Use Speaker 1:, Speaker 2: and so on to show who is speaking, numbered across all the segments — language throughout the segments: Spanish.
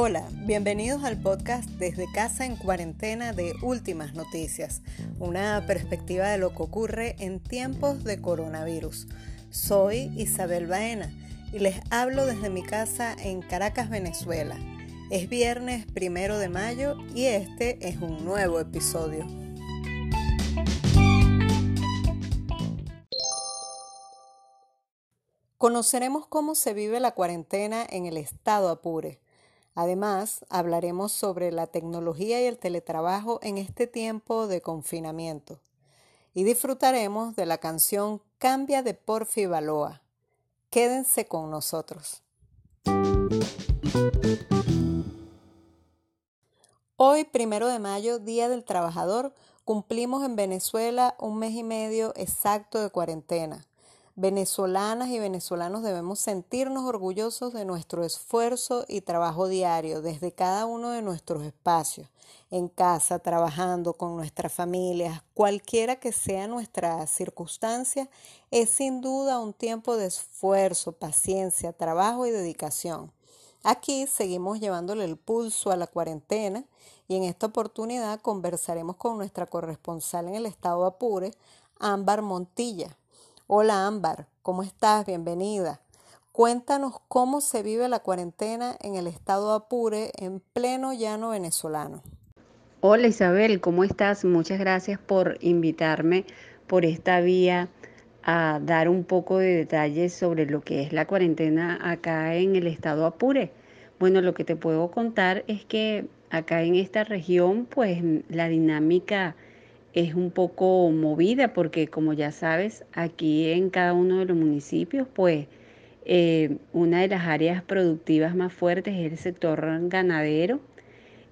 Speaker 1: Hola, bienvenidos al podcast Desde Casa en Cuarentena de Últimas Noticias, una perspectiva de lo que ocurre en tiempos de coronavirus. Soy Isabel Baena y les hablo desde mi casa en Caracas, Venezuela. Es viernes primero de mayo y este es un nuevo episodio. Conoceremos cómo se vive la cuarentena en el estado Apure. Además, hablaremos sobre la tecnología y el teletrabajo en este tiempo de confinamiento. Y disfrutaremos de la canción Cambia de Porfi Baloa. Quédense con nosotros. Hoy, primero de mayo, Día del Trabajador, cumplimos en Venezuela un mes y medio exacto de cuarentena venezolanas y venezolanos debemos sentirnos orgullosos de nuestro esfuerzo y trabajo diario desde cada uno de nuestros espacios, en casa, trabajando con nuestras familias, cualquiera que sea nuestra circunstancia, es sin duda un tiempo de esfuerzo, paciencia, trabajo y dedicación. Aquí seguimos llevándole el pulso a la cuarentena y en esta oportunidad conversaremos con nuestra corresponsal en el estado Apure, Ámbar Montilla. Hola Ámbar, ¿cómo estás? Bienvenida. Cuéntanos cómo se vive la cuarentena en el estado Apure en pleno llano venezolano.
Speaker 2: Hola Isabel, ¿cómo estás? Muchas gracias por invitarme por esta vía a dar un poco de detalles sobre lo que es la cuarentena acá en el estado Apure. Bueno, lo que te puedo contar es que acá en esta región, pues la dinámica es un poco movida porque como ya sabes, aquí en cada uno de los municipios, pues eh, una de las áreas productivas más fuertes es el sector ganadero,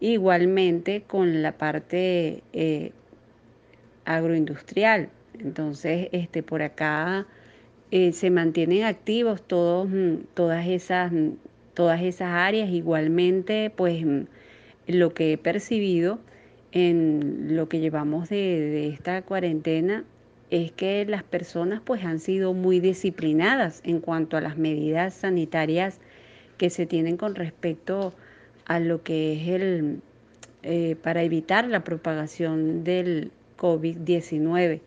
Speaker 2: igualmente con la parte eh, agroindustrial. Entonces, este, por acá eh, se mantienen activos todos, mm, todas, esas, mm, todas esas áreas, igualmente, pues mm, lo que he percibido en lo que llevamos de, esta cuarentena es que las personas pues han sido muy disciplinadas en cuanto a las medidas sanitarias que se tienen con respecto a lo que es el eh, para evitar la propagación del COVID-19.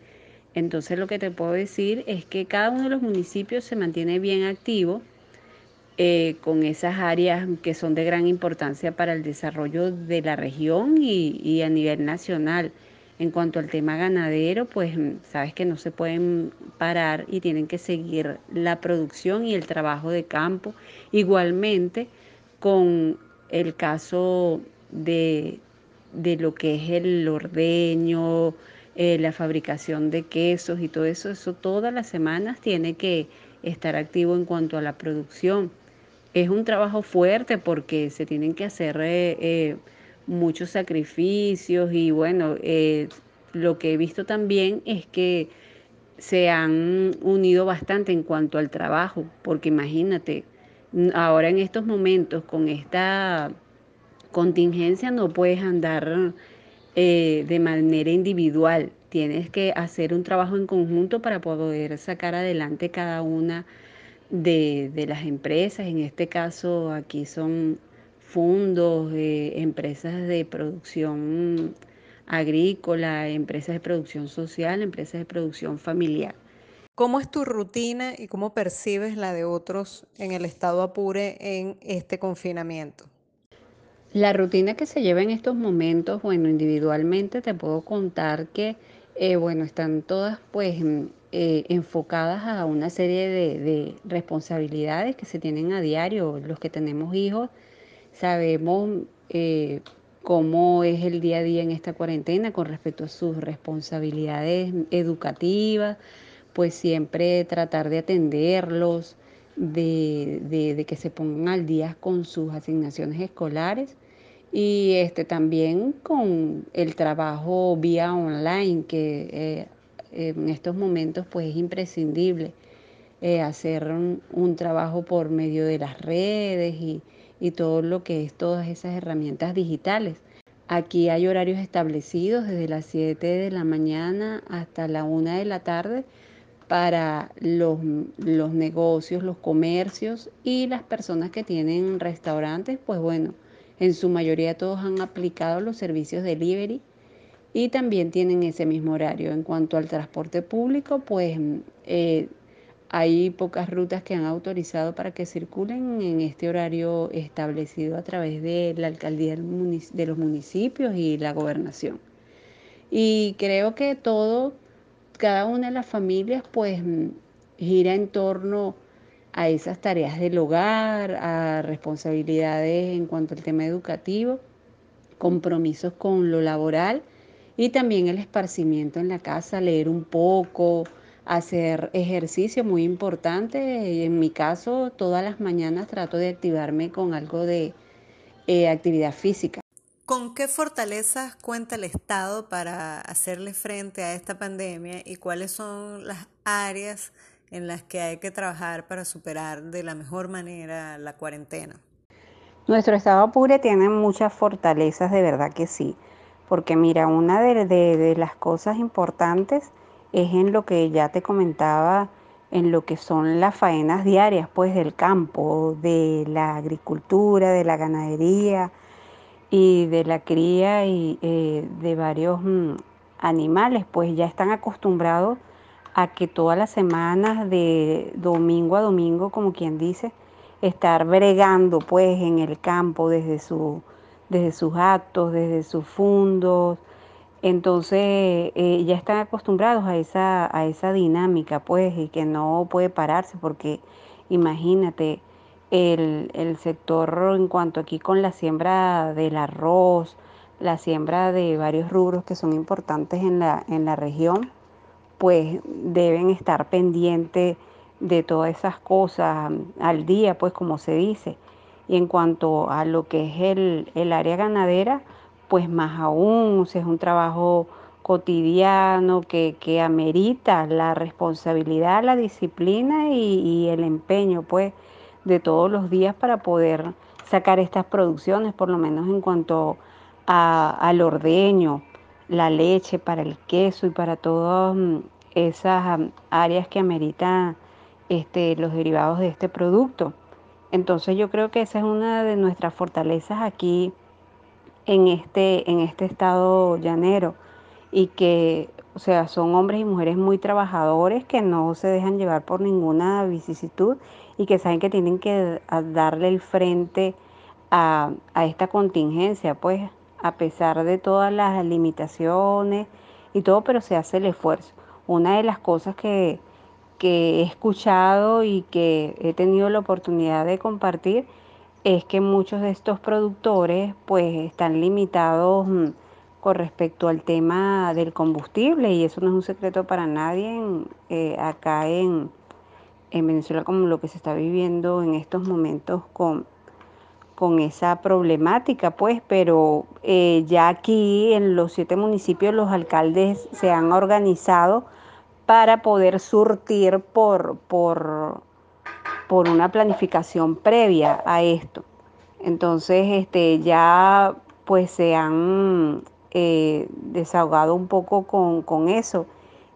Speaker 2: Entonces lo que te puedo decir es que cada uno de los municipios se mantiene bien activo eh, con esas áreas que son de gran importancia para el desarrollo de la región y, a nivel nacional. En cuanto al tema ganadero, pues mm, sabes que no se pueden parar y tienen que seguir la producción y el trabajo de campo. Igualmente con el caso de, lo que es el ordeño, eh, la fabricación de quesos y todo eso, eso todas las semanas tiene que estar activo en cuanto a la producción es un trabajo fuerte porque se tienen que hacer eh, eh, muchos sacrificios y bueno, eh, lo que he visto también es que se han unido bastante en cuanto al trabajo, porque imagínate, ahora en estos momentos con esta contingencia no puedes andar de manera individual, tienes que hacer un trabajo en conjunto para poder sacar adelante cada una de, las empresas, en este caso aquí son fondos, empresas de producción agrícola, empresas de producción social, empresas de producción familiar.
Speaker 1: ¿Cómo es tu rutina y cómo percibes la de otros en el estado Apure en este confinamiento?
Speaker 2: La rutina que se lleva en estos momentos, bueno, individualmente te puedo contar que, eh, bueno, están todas pues eh, enfocadas a una serie de, responsabilidades que se tienen a diario. Los que tenemos hijos sabemos eh, cómo es el día a día en esta cuarentena con respecto a sus responsabilidades educativas, pues siempre tratar de atenderlos, de, de, que se pongan al día con sus asignaciones escolares y este también con el trabajo vía online que eh, en estos momentos pues es imprescindible eh, hacer un, trabajo por medio de las redes y, y todo lo que es todas esas herramientas digitales. Aquí hay horarios establecidos desde las 7 de la mañana hasta la 1 de la tarde para los, los, negocios, los comercios y las personas que tienen restaurantes, pues bueno, en su mayoría todos han aplicado los servicios delivery y también tienen ese mismo horario. En cuanto al transporte público, pues eh, hay pocas rutas que han autorizado para que circulen en este horario establecido a través de la alcaldía de los municipios y la gobernación. Y creo que todo, cada una de las familias, pues gira en torno a esas tareas del hogar, a responsabilidades en cuanto al tema educativo, compromisos con lo laboral y también el esparcimiento en la casa, leer un poco, hacer ejercicio muy importante. En mi caso, todas las mañanas trato de activarme con algo de eh, actividad física.
Speaker 1: ¿Con qué fortalezas cuenta el Estado para hacerle frente a esta pandemia y cuáles son las áreas en las que hay que trabajar para superar de la mejor manera la cuarentena?
Speaker 2: Nuestro Estado Apure tiene muchas fortalezas, de verdad que sí. Porque mira, una de, las cosas importantes es en lo que ya te comentaba, en lo que son las faenas diarias, pues del campo, de la agricultura, de la ganadería y de la cría y eh, de varios mm, animales, pues ya están acostumbrados a que todas las semanas de domingo a domingo, como quien dice, estar bregando pues en el campo desde su desde sus actos, desde sus fundos. Entonces eh, ya están acostumbrados a esa, a esa dinámica, pues, y que no puede pararse, porque imagínate el, el sector en cuanto aquí con la siembra del arroz, la siembra de varios rubros que son importantes en la, en la región, pues deben estar pendientes de todas esas cosas al día, pues como se dice. Y en cuanto a lo que es el, área ganadera, pues más aún, o sea, es un trabajo cotidiano que, amerita la responsabilidad, la disciplina y, el empeño, pues, de todos los días para poder sacar estas producciones, por lo menos en cuanto al ordeño, la leche para el queso y para todas mm, esas áreas que ameritan este, los derivados de este producto. Entonces yo creo que esa es una de nuestras fortalezas aquí en este, en este estado llanero y que, o sea, son hombres y mujeres muy trabajadores que no se dejan llevar por ninguna vicisitud y que saben que tienen que darle el frente a, a esta contingencia, pues a pesar de todas las limitaciones y todo, pero se hace el esfuerzo. Una de las cosas que, que he escuchado y que he tenido la oportunidad de compartir es que muchos de estos productores pues están limitados mm, con respecto al tema del combustible y eso no es un secreto para nadie eh, acá en, Venezuela como lo que se está viviendo en estos momentos con, con esa problemática pues pero eh, ya aquí en los siete municipios los alcaldes se han organizado para poder surtir por, por, por una planificación previa a esto. Entonces, este, ya pues se han eh, desahogado un poco con, eso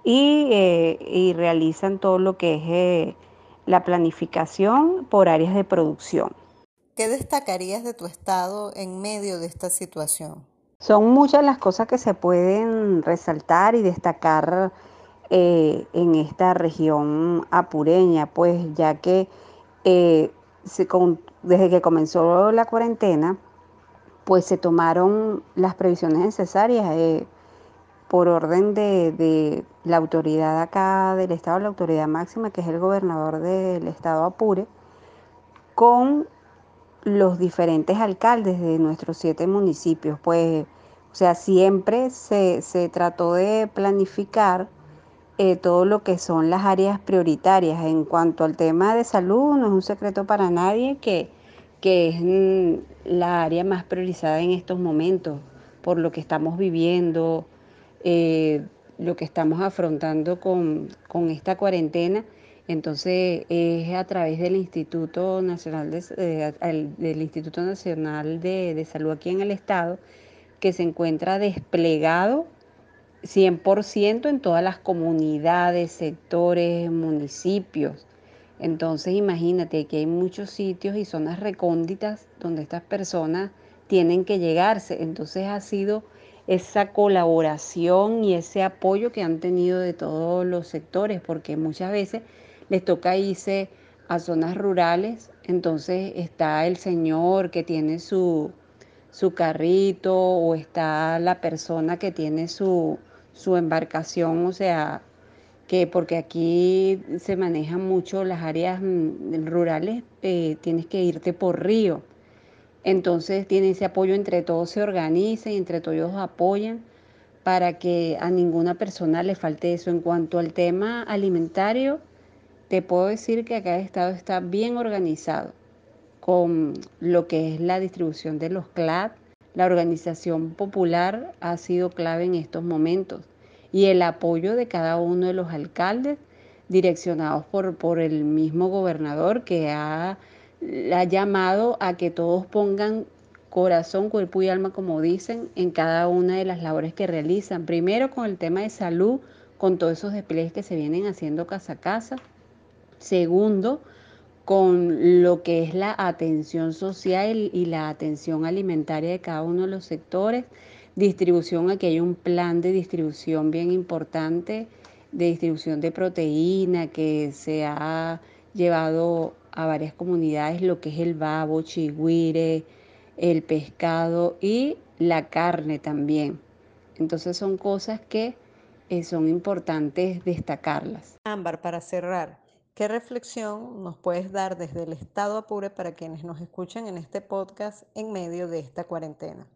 Speaker 2: eh, y, realizan todo lo que es eh, la planificación por áreas de producción.
Speaker 1: ¿Qué destacarías de tu estado en medio de esta situación?
Speaker 2: Son muchas las cosas que se pueden resaltar y destacar eh, en esta región apureña, pues ya que eh, desde que comenzó la cuarentena, pues se tomaron las previsiones necesarias eh, por orden de, la autoridad acá del Estado, la autoridad máxima, que es el gobernador del Estado Apure, con los diferentes alcaldes de nuestros siete municipios. Pues, o sea, siempre se, se trató de planificar eh, todo lo que son las áreas prioritarias. En cuanto al tema de salud, no es un secreto para nadie que, que es mm, la área más priorizada en estos momentos, por lo que estamos viviendo, eh, lo que estamos afrontando con, esta cuarentena. Entonces es a través del Instituto Nacional de, eh, del Instituto Nacional de, Salud aquí en el estado que se encuentra desplegado 100% en todas las comunidades, sectores, municipios. Entonces imagínate que hay muchos sitios y zonas recónditas donde estas personas tienen que llegarse. Entonces ha sido esa colaboración y ese apoyo que han tenido de todos los sectores, porque muchas veces les toca irse a zonas rurales, entonces está el señor que tiene su, su carrito o está la persona que tiene su, su embarcación, o sea, que porque aquí se manejan mucho las áreas mm, rurales, eh, tienes que irte por río. Entonces tiene ese apoyo entre todos se organizan y entre todos apoyan para que a ninguna persona le falte eso. En cuanto al tema alimentario, te puedo decir que acá el Estado está bien organizado con lo que es la distribución de los CLAD. La organización popular ha sido clave en estos momentos y el apoyo de cada uno de los alcaldes direccionados por, por el mismo gobernador que ha, ha llamado a que todos pongan corazón, cuerpo y alma, como dicen, en cada una de las labores que realizan. Primero con el tema de salud, con todos esos despliegues que se vienen haciendo casa a casa. Segundo, con lo que es la atención social y la atención alimentaria de cada uno de los sectores distribución, aquí hay un plan de distribución bien importante, de distribución de proteína que se ha llevado a varias comunidades, lo que es el babo, chigüire, el pescado y la carne también. Entonces son cosas que eh, son importantes destacarlas.
Speaker 1: Ámbar, para cerrar, ¿qué reflexión nos puedes dar desde el estado Apure para quienes nos escuchan en este podcast en medio de esta cuarentena?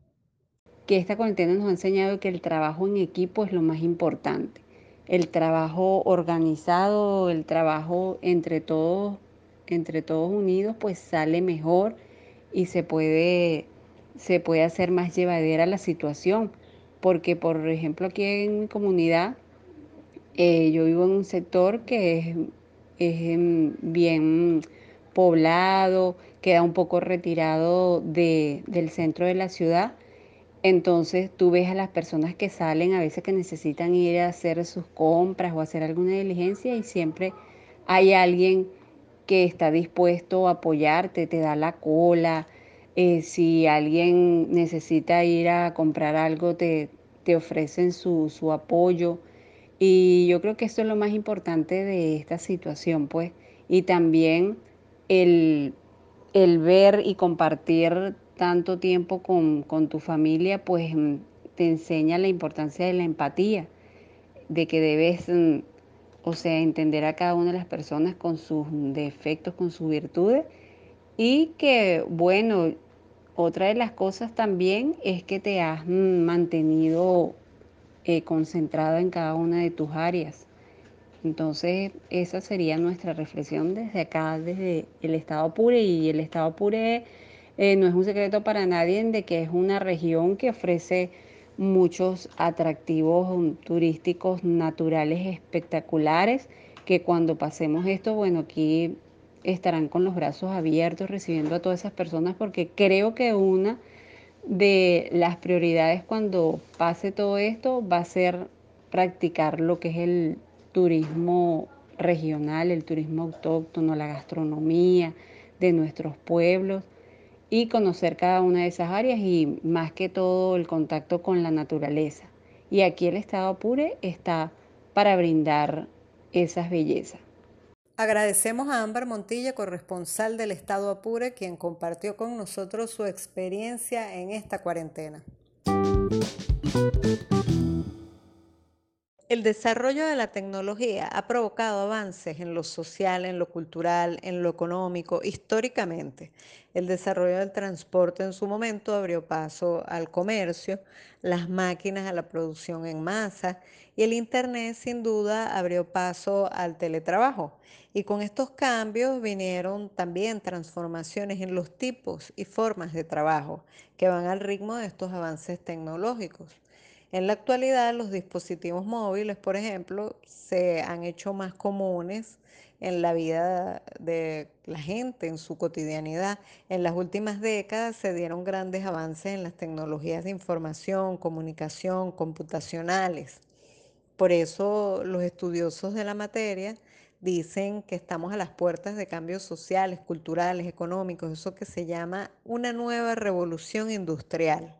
Speaker 2: que esta cuarentena nos ha enseñado que el trabajo en equipo es lo más importante. El trabajo organizado, el trabajo entre todos, entre todos unidos, pues sale mejor y se puede, se puede hacer más llevadera la situación. Porque, por ejemplo, aquí en mi comunidad, eh, yo vivo en un sector que es, es em, bien poblado, queda un poco retirado de, del centro de la ciudad entonces tú ves a las personas que salen a veces que necesitan ir a hacer sus compras o hacer alguna diligencia y siempre hay alguien que está dispuesto a apoyarte, te da la cola. Eh, si alguien necesita ir a comprar algo, te, te ofrecen su, su apoyo. Y yo creo que eso es lo más importante de esta situación, pues. Y también el, el ver y compartir tanto tiempo con, tu familia, pues mm, te enseña la importancia de la empatía, de que debes, mm, o sea, entender a cada una de las personas con sus defectos, con sus virtudes, y que, bueno, otra de las cosas también es que te has mm, mantenido eh, concentrado en cada una de tus áreas. Entonces, esa sería nuestra reflexión desde acá, desde el Estado Pure, y el Estado Pure eh, no es un secreto para nadie de que es una región que ofrece muchos atractivos turísticos naturales espectaculares, que cuando pasemos esto, bueno, aquí estarán con los brazos abiertos recibiendo a todas esas personas, porque creo que una de las prioridades cuando pase todo esto va a ser practicar lo que es el turismo regional, el turismo autóctono, la gastronomía de nuestros pueblos y conocer cada una de esas áreas y más que todo el contacto con la naturaleza. Y aquí el Estado Apure está para brindar esas bellezas.
Speaker 1: Agradecemos a Ámbar Montilla, corresponsal del Estado Apure, quien compartió con nosotros su experiencia en esta cuarentena. El desarrollo de la tecnología ha provocado avances en lo social, en lo cultural, en lo económico, históricamente. El desarrollo del transporte en su momento abrió paso al comercio, las máquinas a la producción en masa y el Internet sin duda abrió paso al teletrabajo. Y con estos cambios vinieron también transformaciones en los tipos y formas de trabajo que van al ritmo de estos avances tecnológicos. En la actualidad, los dispositivos móviles, por ejemplo, se han hecho más comunes en la vida de la gente, en su cotidianidad. En las últimas décadas se dieron grandes avances en las tecnologías de información, comunicación, computacionales. Por eso los estudiosos de la materia dicen que estamos a las puertas de cambios sociales, culturales, económicos, eso que se llama una nueva revolución industrial.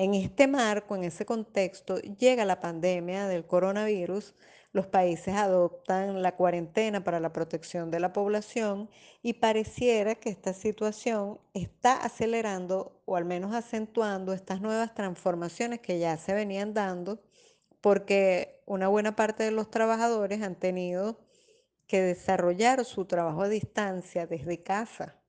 Speaker 1: En este marco, en ese contexto, llega la pandemia del coronavirus, los países adoptan la cuarentena para la protección de la población y pareciera que esta situación está acelerando o al menos acentuando estas nuevas transformaciones que ya se venían dando porque una buena parte de los trabajadores han tenido que desarrollar su trabajo a distancia desde casa.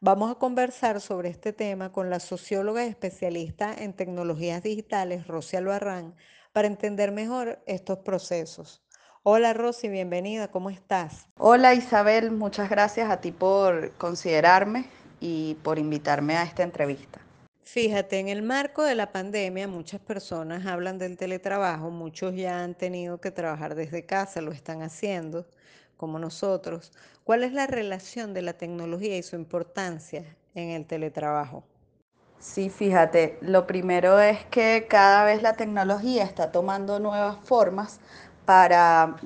Speaker 1: Vamos a conversar sobre este tema con la socióloga especialista en tecnologías digitales, Rosy Albarrán, para entender mejor estos procesos. Hola Rosy, bienvenida, ¿cómo estás?
Speaker 3: Hola Isabel, muchas gracias a ti por considerarme y por invitarme a esta entrevista.
Speaker 1: Fíjate, en el marco de la pandemia muchas personas hablan del teletrabajo, muchos ya han tenido que trabajar desde casa, lo están haciendo, como nosotros. ¿Cuál es la relación de la tecnología y su importancia en el teletrabajo?
Speaker 3: Sí, fíjate, lo primero es que cada vez la tecnología está tomando nuevas formas para,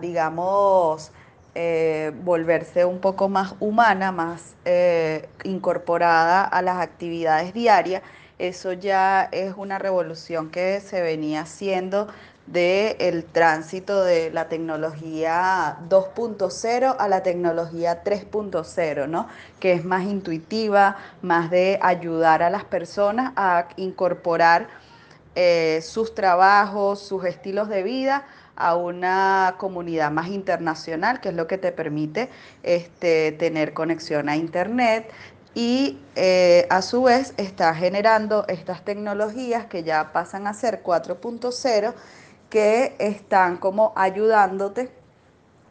Speaker 3: digamos, eh, volverse un poco más humana, más eh, incorporada a las actividades diarias. Eso ya es una revolución que se venía haciendo del el tránsito de la tecnología 2.0 a la tecnología 3.0, ¿no? que es más intuitiva, más de ayudar a las personas a incorporar eh, sus trabajos, sus estilos de vida a una comunidad más internacional, que es lo que te permite este, tener conexión a Internet. Y eh, a su vez está generando estas tecnologías que ya pasan a ser 4.0, que están como ayudándote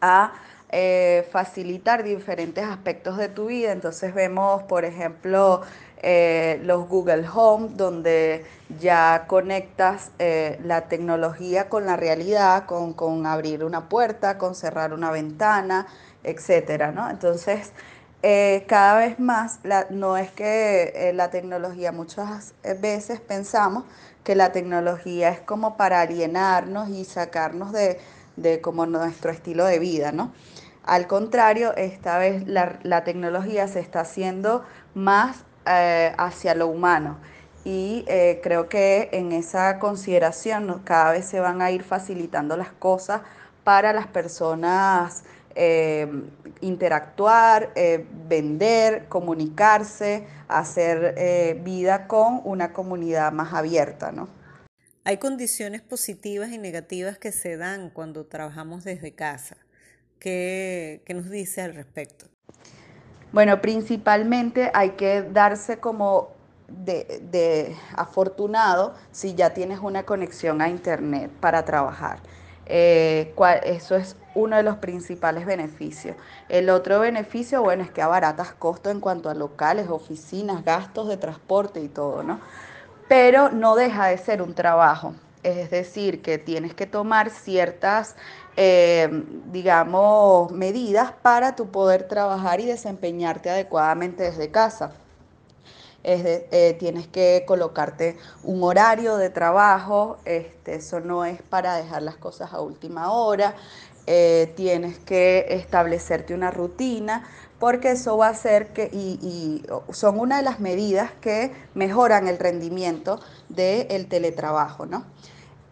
Speaker 3: a eh, facilitar diferentes aspectos de tu vida. Entonces vemos, por ejemplo, eh, los Google Home, donde ya conectas eh, la tecnología con la realidad, con, abrir una puerta, con cerrar una ventana, etcétera, ¿no? Entonces, eh, cada vez más, no es que la tecnología, muchas veces pensamos que la tecnología es como para alienarnos y sacarnos de, como nuestro estilo de vida, ¿no? Al contrario, esta vez la, la tecnología se está haciendo más eh, hacia lo humano. Y eh, creo que en esa consideración cada vez se van a ir facilitando las cosas para las personas eh, interactuar, vender, comunicarse, hacer vida con una comunidad más abierta, ¿no?
Speaker 1: Hay condiciones positivas y negativas que se dan cuando trabajamos desde casa. ¿Qué, qué nos dice al respecto?
Speaker 3: Bueno, principalmente hay que darse como de, afortunado si ya tienes una conexión a Internet para trabajar. Eh, eso es uno de los principales beneficios. El otro beneficio, bueno, es que abaratas costos en cuanto a locales, oficinas, gastos de transporte y todo, ¿no? Pero no deja de ser un trabajo. Es decir, que tienes que tomar ciertas eh, digamos, medidas para tu poder trabajar y desempeñarte adecuadamente desde casa. Eh, tienes que colocarte un horario de trabajo, este, eso no es para dejar las cosas a última hora, eh, tienes que establecerte una rutina, porque eso va a hacer que, y, son una de las medidas que mejoran el rendimiento del teletrabajo, ¿no?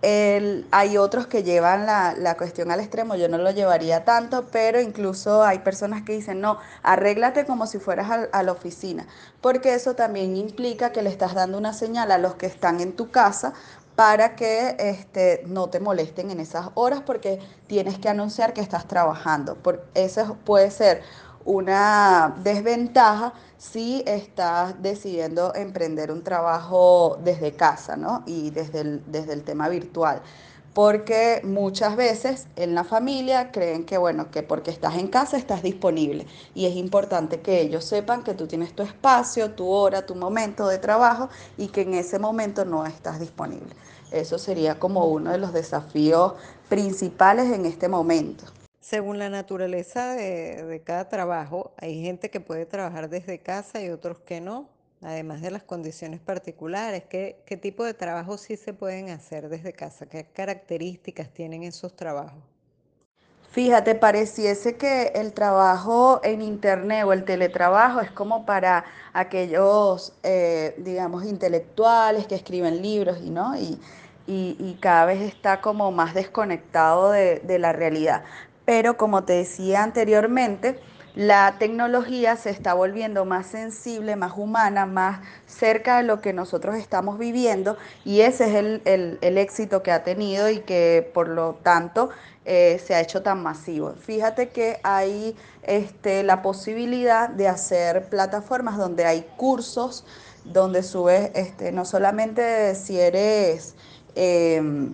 Speaker 3: hay otros que llevan la, cuestión al extremo, yo no lo llevaría tanto, pero incluso hay personas que dicen, no, arréglate como si fueras a, la oficina, porque eso también implica que le estás dando una señal a los que están en tu casa para que este, no te molesten en esas horas porque tienes que anunciar que estás trabajando. Por, eso puede ser una desventaja si estás decidiendo emprender un trabajo desde casa, ¿no? Y desde el, desde el tema virtual. Porque muchas veces en la familia creen que, bueno, que porque estás en casa estás disponible. Y es importante que ellos sepan que tú tienes tu espacio, tu hora, tu momento de trabajo y que en ese momento no estás disponible. Eso sería como uno de los desafíos principales en este momento.
Speaker 1: Según la naturaleza de, cada trabajo, hay gente que puede trabajar desde casa y otros que no, además de las condiciones particulares. ¿Qué, qué tipo de trabajos sí se pueden hacer desde casa? ¿Qué características tienen esos trabajos?
Speaker 3: Fíjate, pareciese que el trabajo en internet o el teletrabajo es como para aquellos, eh, digamos, intelectuales que escriben libros y no, y, y- y cada vez está como más desconectado de, de la realidad. Pero como te decía anteriormente, la tecnología se está volviendo más sensible, más humana, más cerca de lo que nosotros estamos viviendo y ese es el, el- el éxito que ha tenido y que por lo tanto eh, se ha hecho tan masivo. Fíjate que hay este, la posibilidad de hacer plataformas donde hay cursos, donde subes este, no solamente si eres... em,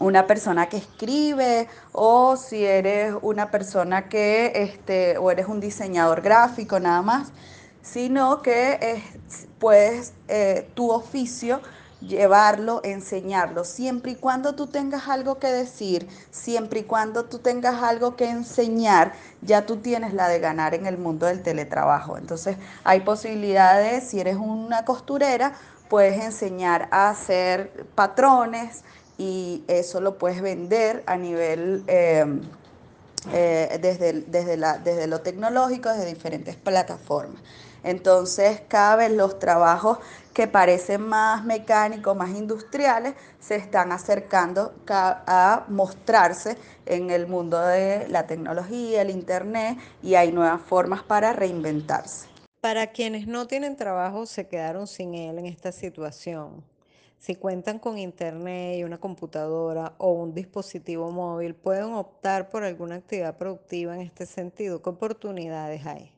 Speaker 3: una persona que escribe o si eres una persona que, este, o eres un diseñador gráfico nada más, sino que eh, puedes eh, tu oficio llevarlo, enseñarlo, siempre y cuando tú tengas algo que decir, siempre y cuando tú tengas algo que enseñar, ya tú tienes la de ganar en el mundo del teletrabajo. Entonces hay posibilidades, si eres una costurera, puedes enseñar a hacer patrones, y eso lo puedes vender a nivel eh, eh, desde, desde, la, desde lo tecnológico, desde diferentes plataformas. Entonces, cada vez los trabajos que parecen más mecánicos, más industriales, se están acercando a mostrarse en el mundo de la tecnología, el Internet, y hay nuevas formas para reinventarse.
Speaker 1: Para quienes no tienen trabajo, se quedaron sin él en esta situación. Si cuentan con internet y una computadora o un dispositivo móvil, pueden optar por alguna actividad productiva en este sentido. ¿Qué oportunidades hay?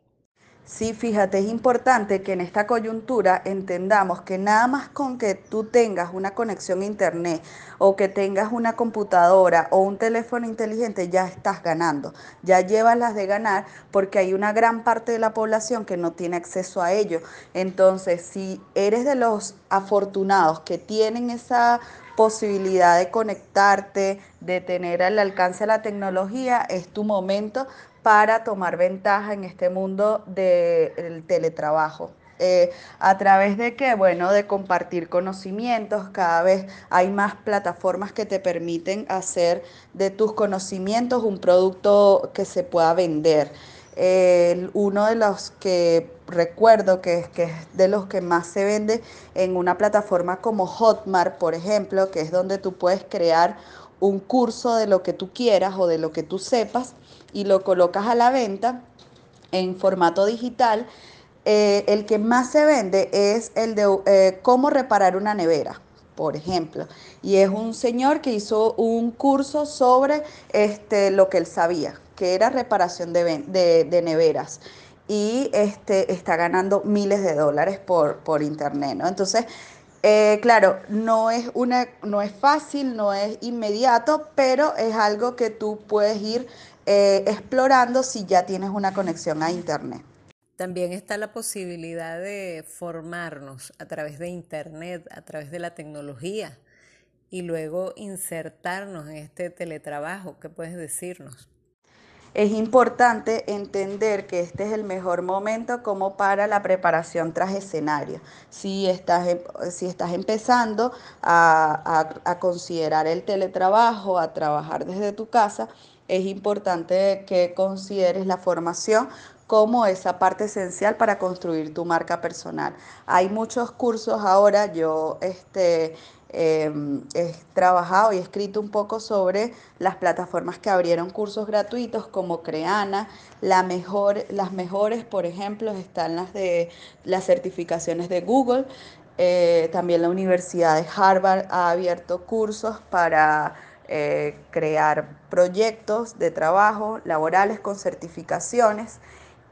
Speaker 3: Sí, fíjate, es importante que en esta coyuntura entendamos que nada más con que tú tengas una conexión a internet o que tengas una computadora o un teléfono inteligente ya estás ganando, ya llevas las de ganar porque hay una gran parte de la población que no tiene acceso a ello. Entonces, si eres de los afortunados que tienen esa posibilidad de conectarte, de tener al alcance la tecnología, es tu momento para tomar ventaja en este mundo del teletrabajo. Eh, a través de qué? Bueno, de compartir conocimientos. Cada vez hay más plataformas que te permiten hacer de tus conocimientos un producto que se pueda vender. Uno de los que recuerdo que, que es de los que más se vende en una plataforma como Hotmart, por ejemplo, que es donde tú puedes crear un curso de lo que tú quieras o de lo que tú sepas y lo colocas a la venta en formato digital, eh, el que más se vende es el de eh, cómo reparar una nevera, por ejemplo. Y es un señor que hizo un curso sobre este, lo que él sabía, que era reparación de, de, neveras y este, está ganando miles de dólares por, por internet, ¿no? Entonces, eh, claro, no es, una, no es fácil, no es inmediato, pero es algo que tú puedes ir eh, explorando si ya tienes una conexión a Internet.
Speaker 1: También está la posibilidad de formarnos a través de Internet, a través de la tecnología y luego insertarnos en este teletrabajo. ¿Qué puedes decirnos?
Speaker 3: Es importante entender que este es el mejor momento como para la preparación tras escenario. Si estás, em, si estás empezando a, a, a considerar el teletrabajo, a trabajar desde tu casa, es importante que consideres la formación como esa parte esencial para construir tu marca personal. Hay muchos cursos ahora, yo este, eh, he trabajado y escrito un poco sobre las plataformas que abrieron cursos gratuitos como Creana. Las mejores, por ejemplo, están las de las certificaciones de Google. Eh, también la Universidad de Harvard ha abierto cursos para eh, crear proyectos de trabajo laborales con certificaciones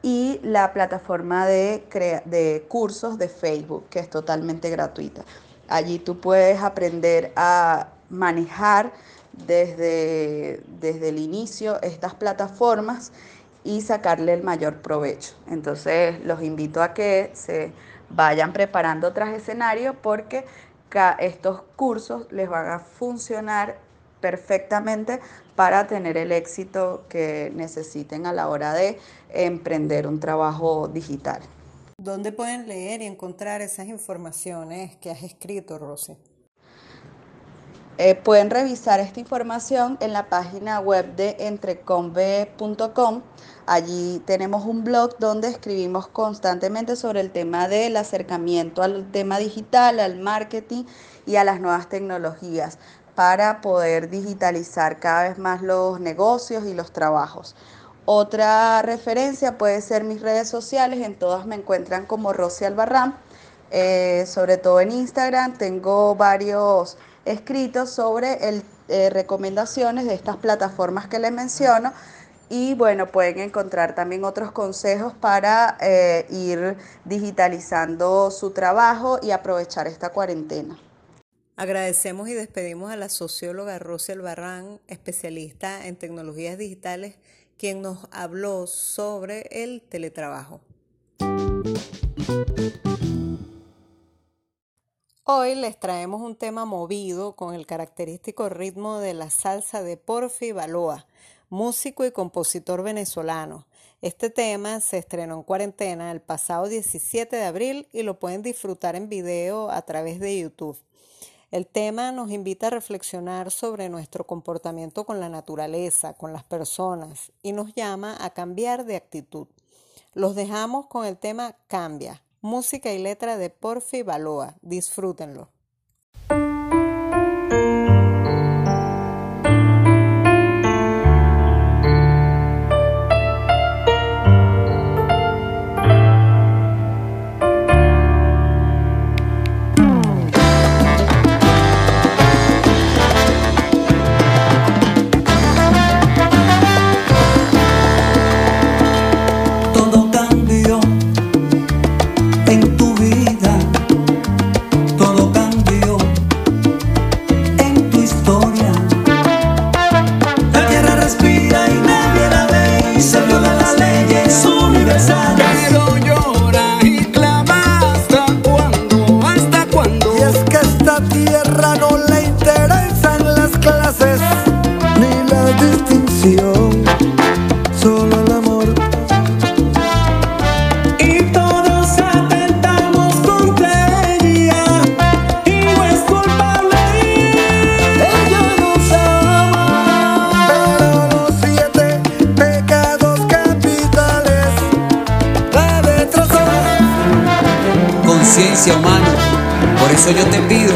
Speaker 3: y la plataforma de cursos de Facebook, que es totalmente gratuita. Allí tú puedes aprender a manejar desde, desde el inicio estas plataformas y sacarle el mayor provecho. Entonces los invito a que se vayan preparando tras escenario porque estos cursos les van a funcionar perfectamente para tener el éxito que necesiten a la hora de emprender un trabajo digital.
Speaker 1: ¿Dónde pueden leer y encontrar esas informaciones que has escrito, Rosy?
Speaker 3: Eh, pueden revisar esta información en la página web de entrecombe.com. Allí tenemos un blog donde escribimos constantemente sobre el tema del acercamiento al tema digital, al marketing y a las nuevas tecnologías para poder digitalizar cada vez más los negocios y los trabajos. Otra referencia puede ser mis redes sociales, en todas me encuentran como Rosy Albarrán, eh, sobre todo en Instagram tengo varios escritos sobre eh, recomendaciones de estas plataformas que les menciono y bueno, pueden encontrar también otros consejos para eh, ir digitalizando su trabajo y aprovechar esta cuarentena.
Speaker 1: Agradecemos y despedimos a la socióloga Rosy Albarrán, especialista en tecnologías digitales quien nos habló sobre el teletrabajo. Hoy les traemos un tema movido con el característico ritmo de la salsa de Porfi Baloa, músico y compositor venezolano. Este tema se estrenó en cuarentena el pasado 17 de abril y lo pueden disfrutar en video a través de YouTube. El tema nos invita a reflexionar sobre nuestro comportamiento con la naturaleza, con las personas y nos llama a cambiar de actitud. Los dejamos con el tema Cambia, música y letra de Porfi Baloa. Disfrútenlo. Por eso yo te pido.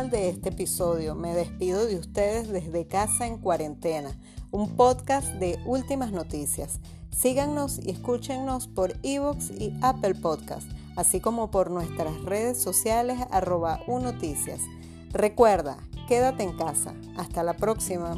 Speaker 1: Final de este episodio. Me despido de ustedes desde Casa en Cuarentena, un podcast de últimas noticias. Síganos y escúchenos por Evox y Apple Podcast, así como por nuestras redes sociales arroba unoticias. Recuerda, quédate en casa. Hasta la próxima.